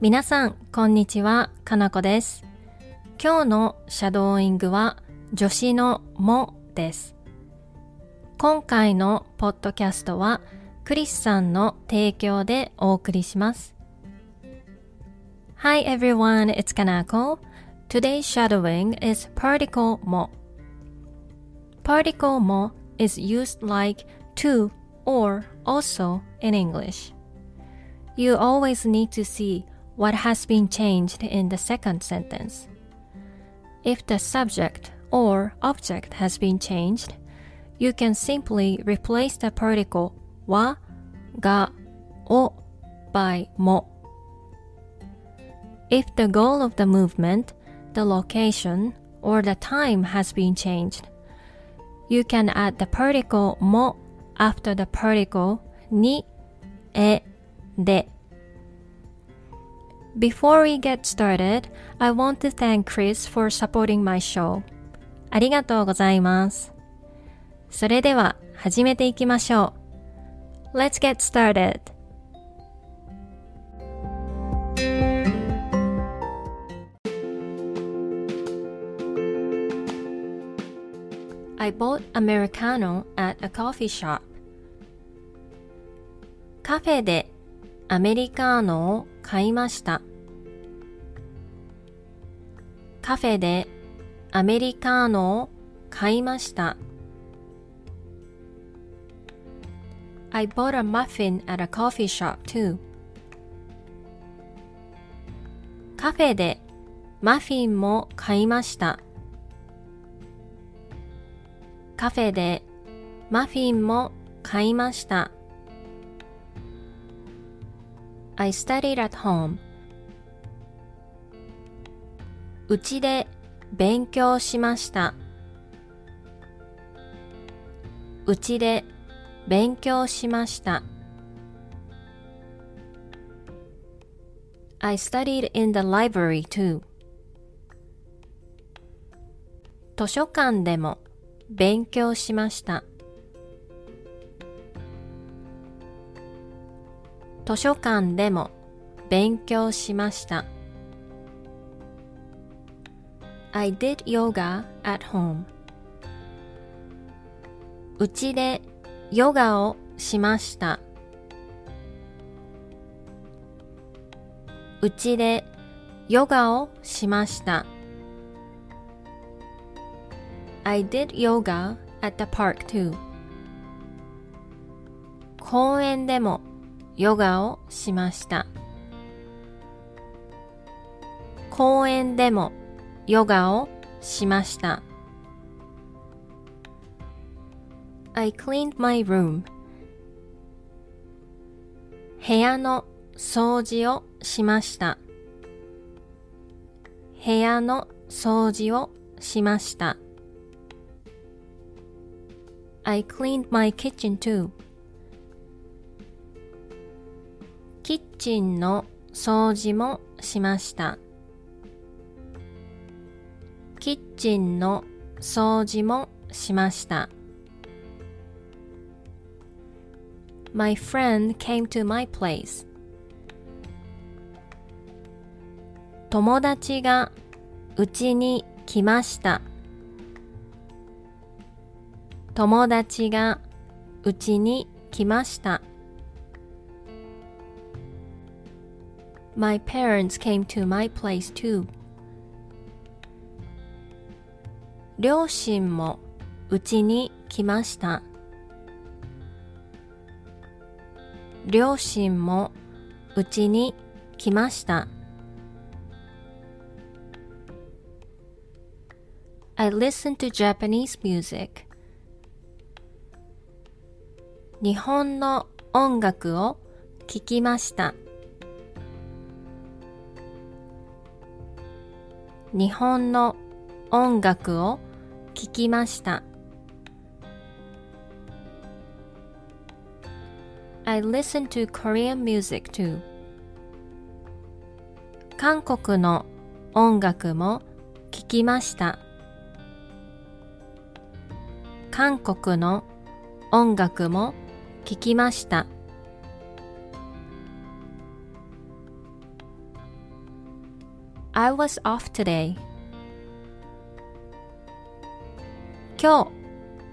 皆さん、こんにちは、かなこです。今日のシャドーイングは助詞のもです。今回のポッドキャストはクリスさんの提供でお送りします。Hi everyone, it's Kanako. Today's shadowing is particle mo. Particle mo is used like to or also in English. You always need to see what has been changed in the second sentence. If the subject or object has been changed, you can simply replace the particle wa, ga, o by mo. If the goal of the movement, the location, or the time has been changed, you can add the particle mo after the particle ni, e, de. Before we get started, I want to thank Chris for supporting my show. ありがとうございます。それでは始めていきましょう。Let's get started! I bought Americano at a coffee shop. カフェでアメリカーノを 買いました。カフェでアメリカーノを買いました。I bought a muffin at a coffee shop too. カフェでマフィンも買いました。カフェでマフィンも買いました。I studied at home. うちで勉強しました。うちで勉強しました。I studied in the library too. 図書館でも勉強しました。図書館でも勉強しました。I did yoga at home. うちでヨガをしました。うちでヨガをしました。I did yoga at the park too. 公園でもヨガをしました。公園でもヨガをしました。I cleaned my room. 部屋の掃除をしました。部屋の掃除をしました。I cleaned my kitchen too. キッチンの掃除もしました。キッチンの掃除もしました。My friend came to my place. 友達がうちに来ました。友達がうちに来ました。My parents came to my place too. 両親もうちに来ました。両親もうちに来ました。I listen to Japanese music. 日本の音楽を聴きました。日本の音楽を聴きました。I listen to Korean music too. 韓国の音楽も聴きました。韓国の音楽も聴きました。I was off today. 今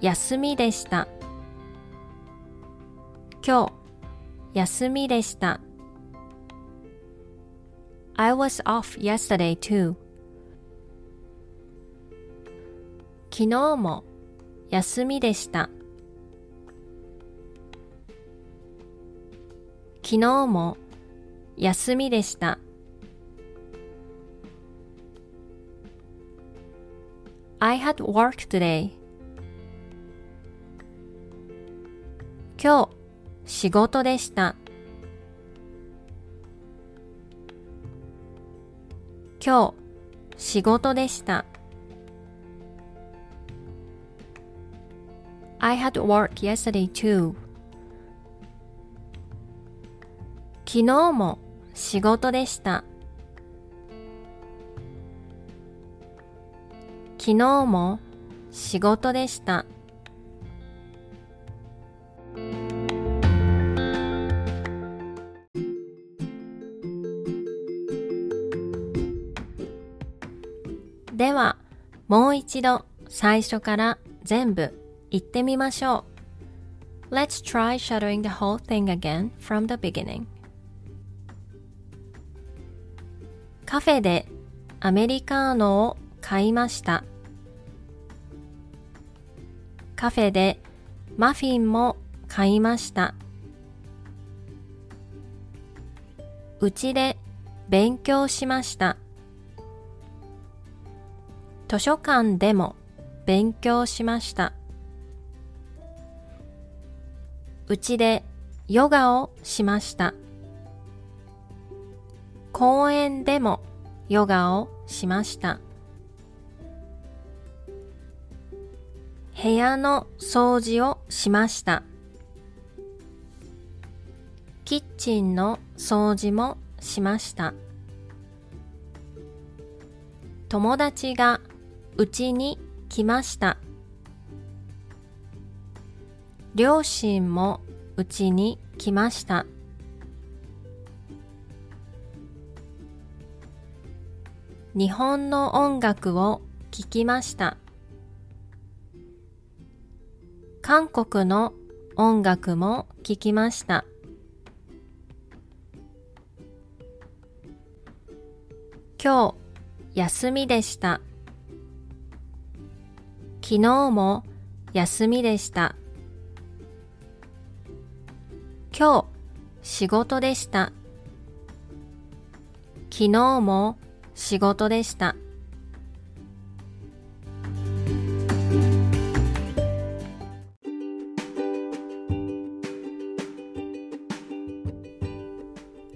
日休みでした。今日休みでした。I was off yesterday too. 昨日も休みでした。昨日も休みでした。I had work today. 今日仕事でした。今日仕事でした。I had work yesterday too. 昨日も仕事でした。昨日も仕事でした。では、もう一度最初から全部言ってみましょう。Let's try shadowing the whole thing again from the beginning. カフェでアメリカーノを買いました。カフェでマフィンも買いました。うちで勉強しました。図書館でも勉強しました。うちでヨガをしました。公園でもヨガをしました。部屋の掃除をしました。キッチンの掃除もしました。友達がうちに来ました。両親もうちに来ました。日本の音楽を聴きました。韓国の音楽も聴きました。今日休みでした。昨日も休みでした。今日仕事でした。昨日も仕事でした。